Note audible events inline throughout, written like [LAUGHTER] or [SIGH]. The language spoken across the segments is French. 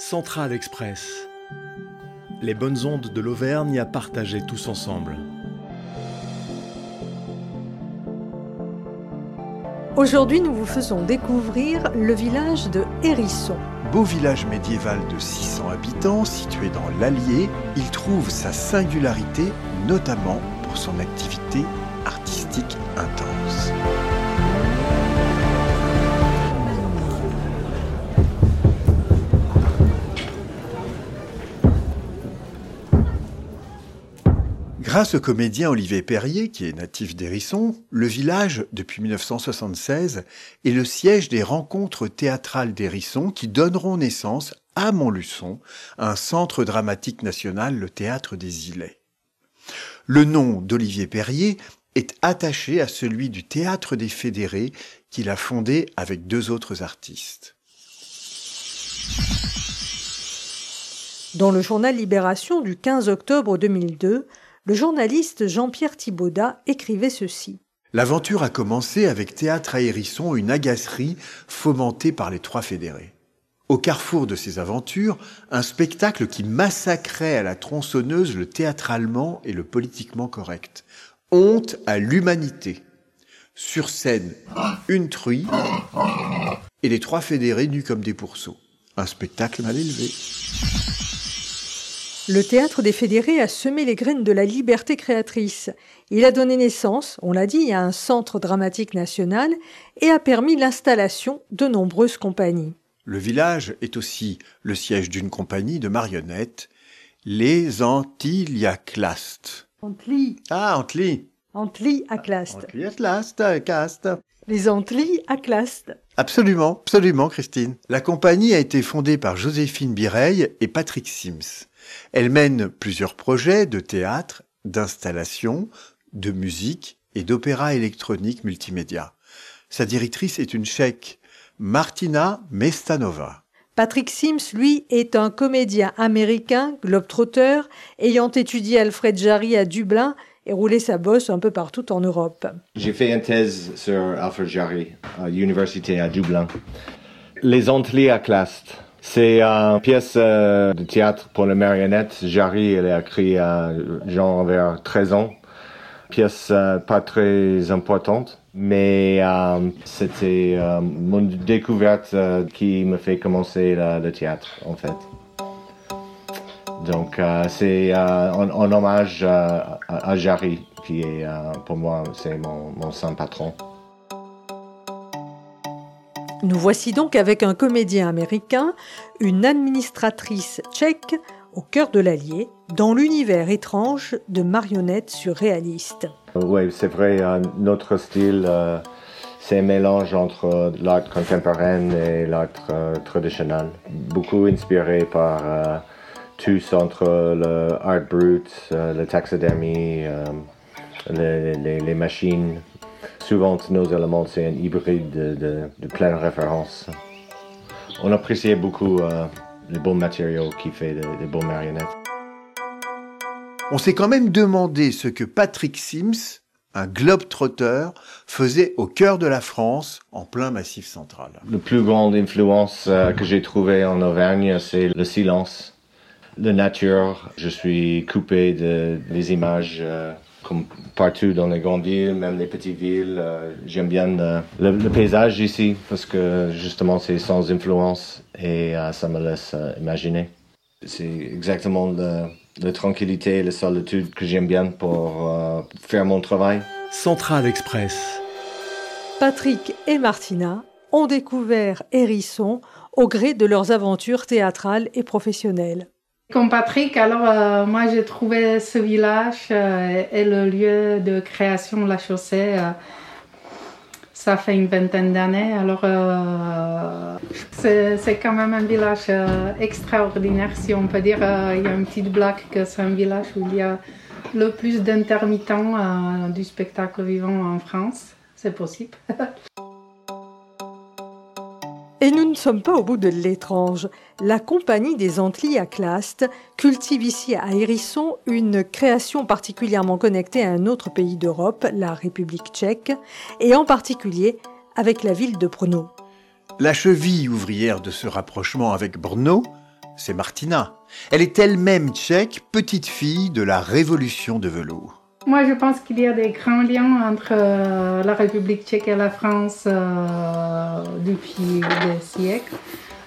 Central Express. Les bonnes ondes de l'Auvergne à partager tous ensemble. Aujourd'hui, nous vous faisons découvrir le village de Hérisson. Beau village médiéval de 600 habitants situé dans l'Allier, il trouve sa singularité notamment pour son activité artistique intense. Grâce au comédien Olivier Perrier, qui est natif d'Hérisson, le village, depuis 1976, est le siège des rencontres théâtrales d'Hérisson qui donneront naissance à Montluçon, un centre dramatique national, le Théâtre des Îlets. Le nom d'Olivier Perrier est attaché à celui du Théâtre des Fédérés qu'il a fondé avec deux autres artistes. Dans le journal Libération du 15 octobre 2002, le journaliste Jean-Pierre Thibaudat écrivait ceci. L'aventure a commencé avec Théâtre à Hérisson, une agacerie fomentée par les trois fédérés. Au carrefour de ces aventures, un spectacle qui massacrait à la tronçonneuse le théâtralement et le politiquement correct. Honte à l'humanité. Sur scène, une truie et les trois fédérés nus comme des pourceaux. Un spectacle mal élevé. Le théâtre des fédérés a semé les graines de la liberté créatrice. Il a donné naissance, on l'a dit, à un centre dramatique national et a permis l'installation de nombreuses compagnies. Le village est aussi le siège d'une compagnie de marionnettes, les Antiliaclastes. Antli. Ah, Antli. Antli Aclast. Antliaclastes, Les Antli Aclast. Absolument, absolument, Christine. La compagnie a été fondée par Joséphine Bireille et Patrick Sims. Elle mène plusieurs projets de théâtre, d'installation, de musique et d'opéra électronique multimédia. Sa directrice est une tchèque, Martina Mestanova. Patrick Sims, lui, est un comédien américain, globetrotter, ayant étudié Alfred Jarry à Dublin et roulé sa bosse un peu partout en Europe. J'ai fait une thèse sur Alfred Jarry à l'université à Dublin. Les Antliaclastes. C'est une pièce euh, de théâtre pour les marionnettes. Jarry, elle a écrit à genre vers 13 ans. Pièce euh, pas très importante, mais euh, c'était euh, mon découverte euh, qui me fait commencer la- le théâtre, en fait. Donc, euh, c'est euh, en, hommage euh, à, Jarry, qui est, euh, pour moi, c'est mon saint patron. Nous voici donc avec un comédien américain, une administratrice tchèque au cœur de l'Allier, dans l'univers étrange de marionnettes surréalistes. Oui, c'est vrai, notre style, euh, c'est un mélange entre euh, l'art contemporain et l'art euh, traditionnel. Beaucoup inspiré par tous entre le art brut, la taxidermie, les machines. Souvent, nos éléments, c'est un hybride de, de, de plein de références. On appréciait beaucoup euh, les bons matériaux qui fait des, des bonnes marionnettes. On s'est quand même demandé ce que Patrick Sims, un globe-trotteur, faisait au cœur de la France, en plein massif central. La plus grande influence euh, que j'ai trouvée en Auvergne, c'est le silence, la nature. Je suis coupé de, des images euh, comme partout dans les grandes villes, même les petites villes. Euh, J'aime bien euh, le, le paysage ici parce que justement c'est sans influence et euh, ça me laisse euh, imaginer. C'est exactement le- la tranquillité et la solitude que j'aime bien pour euh, faire mon travail. Central Express. Patrick et Martina ont découvert Hérisson au gré de leurs aventures théâtrales et professionnelles. Comme Patrick, alors euh, moi j'ai trouvé ce village euh, et le lieu de création de la chaussée. euh, ça fait une vingtaine d'années. Alors c'est quand même un village extraordinaire, si on peut dire. Il y a une petite blague que c'est un village où il y a le plus d'intermittents du spectacle vivant en France. C'est possible. [LAUGHS] Et nous ne sommes pas au bout de l'étrange. La compagnie des Antilles à Claste cultive ici à Hérisson une création particulièrement connectée à un autre pays d'Europe, la République tchèque, et en particulier avec la ville de Brno. La cheville ouvrière de ce rapprochement avec Brno, c'est Martina. Elle est elle-même tchèque, petite fille de la révolution de velours. Moi, je pense qu'il y a des grands liens entre euh, la République tchèque et la France euh, depuis des siècles.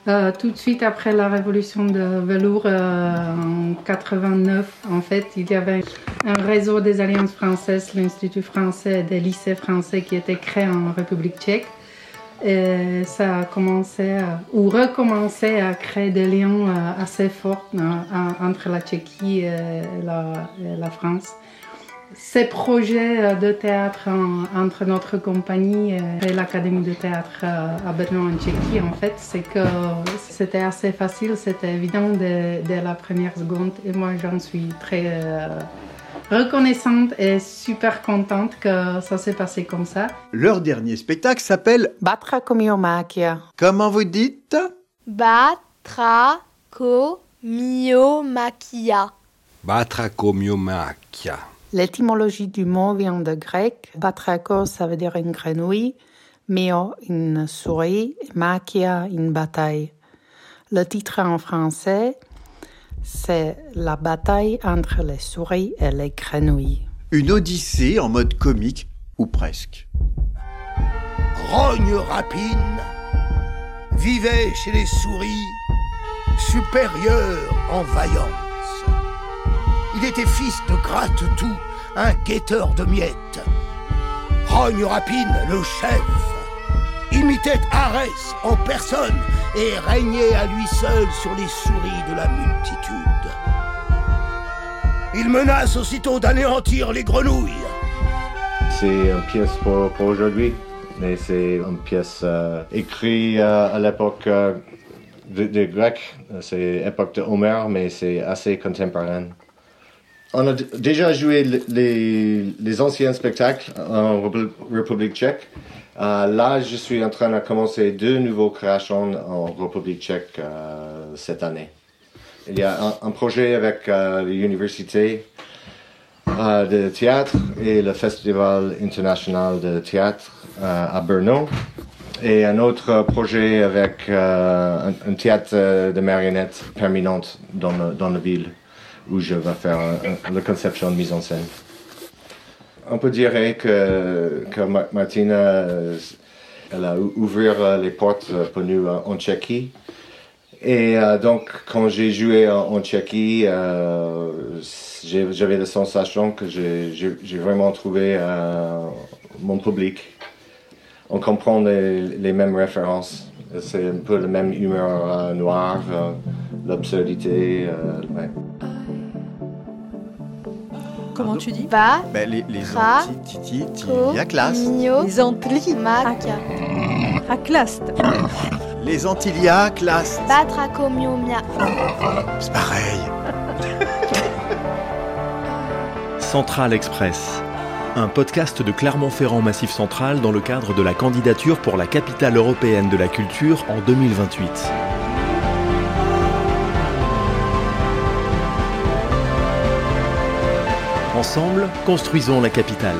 Euh, tout de suite après la révolution de velours en 89, en fait, il y avait un réseau des alliances françaises, l'Institut français des lycées français qui était créé en République tchèque. Et ça a commencé ou recommencé à créer des liens assez forts entre la Tchéquie et la France ces projets euh, de théâtre entre notre compagnie et l'Académie de théâtre euh, à Brno en Tchéquie, en fait, c'est que c'était assez facile, c'était évident dès, la première seconde. Et moi, j'en suis très euh, reconnaissante et super contente que ça s'est passé comme ça. Leur dernier spectacle s'appelle Batrakomiomakia. Comment vous dites? Batrakomiomakia. Batrakomiomakia. L'étymologie du mot vient de grec. Batrako, ça veut dire une grenouille. Mio, une souris. Makia, une bataille. Le titre en français, c'est La bataille entre les souris et les grenouilles. Une odyssée en mode comique, ou presque. Rogne rapine vivait chez les souris, supérieur en vaillance. Il était fils de gratte-tout, un guetteur de miettes. Rogne Rapine, le chef, imitait Arès en personne et régnait à lui seul sur les souris de la multitude. Il menace aussitôt d'anéantir les grenouilles. C'est une pièce pour, aujourd'hui, mais c'est une pièce euh, écrite euh, à l'époque euh, des Grecs. C'est l'époque de Homère, mais c'est assez contemporain. On a déjà joué les, anciens spectacles en République tchèque. Euh, là, je suis en train de commencer deux nouveaux créations en République tchèque euh, cette année. Il y a un, projet avec euh, l'université de théâtre et le Festival international de théâtre à Brno. Et un autre projet avec un, théâtre de marionnettes permanente dans, dans la ville où je vais faire la conception de mise en scène. On peut dire que, que Martina, euh, a ouvert euh, les portes euh, pour nous en Tchéquie. Et donc, quand j'ai joué en, Tchéquie, j'avais la sensation que j'ai vraiment trouvé mon public. On comprend les, mêmes références. C'est un peu le même humeur noir, l'absurdité. Comment tu dis Va. Ben, les les Antilles, classe. Les Antilles. À classe. Les Antillia classe. Batracomiomia. C'est pareil. [LAUGHS] Central Express. Un podcast de Clermont-Ferrand Massif Central dans le cadre de la candidature pour la capitale européenne de la culture en 2028. Ensemble, construisons la capitale.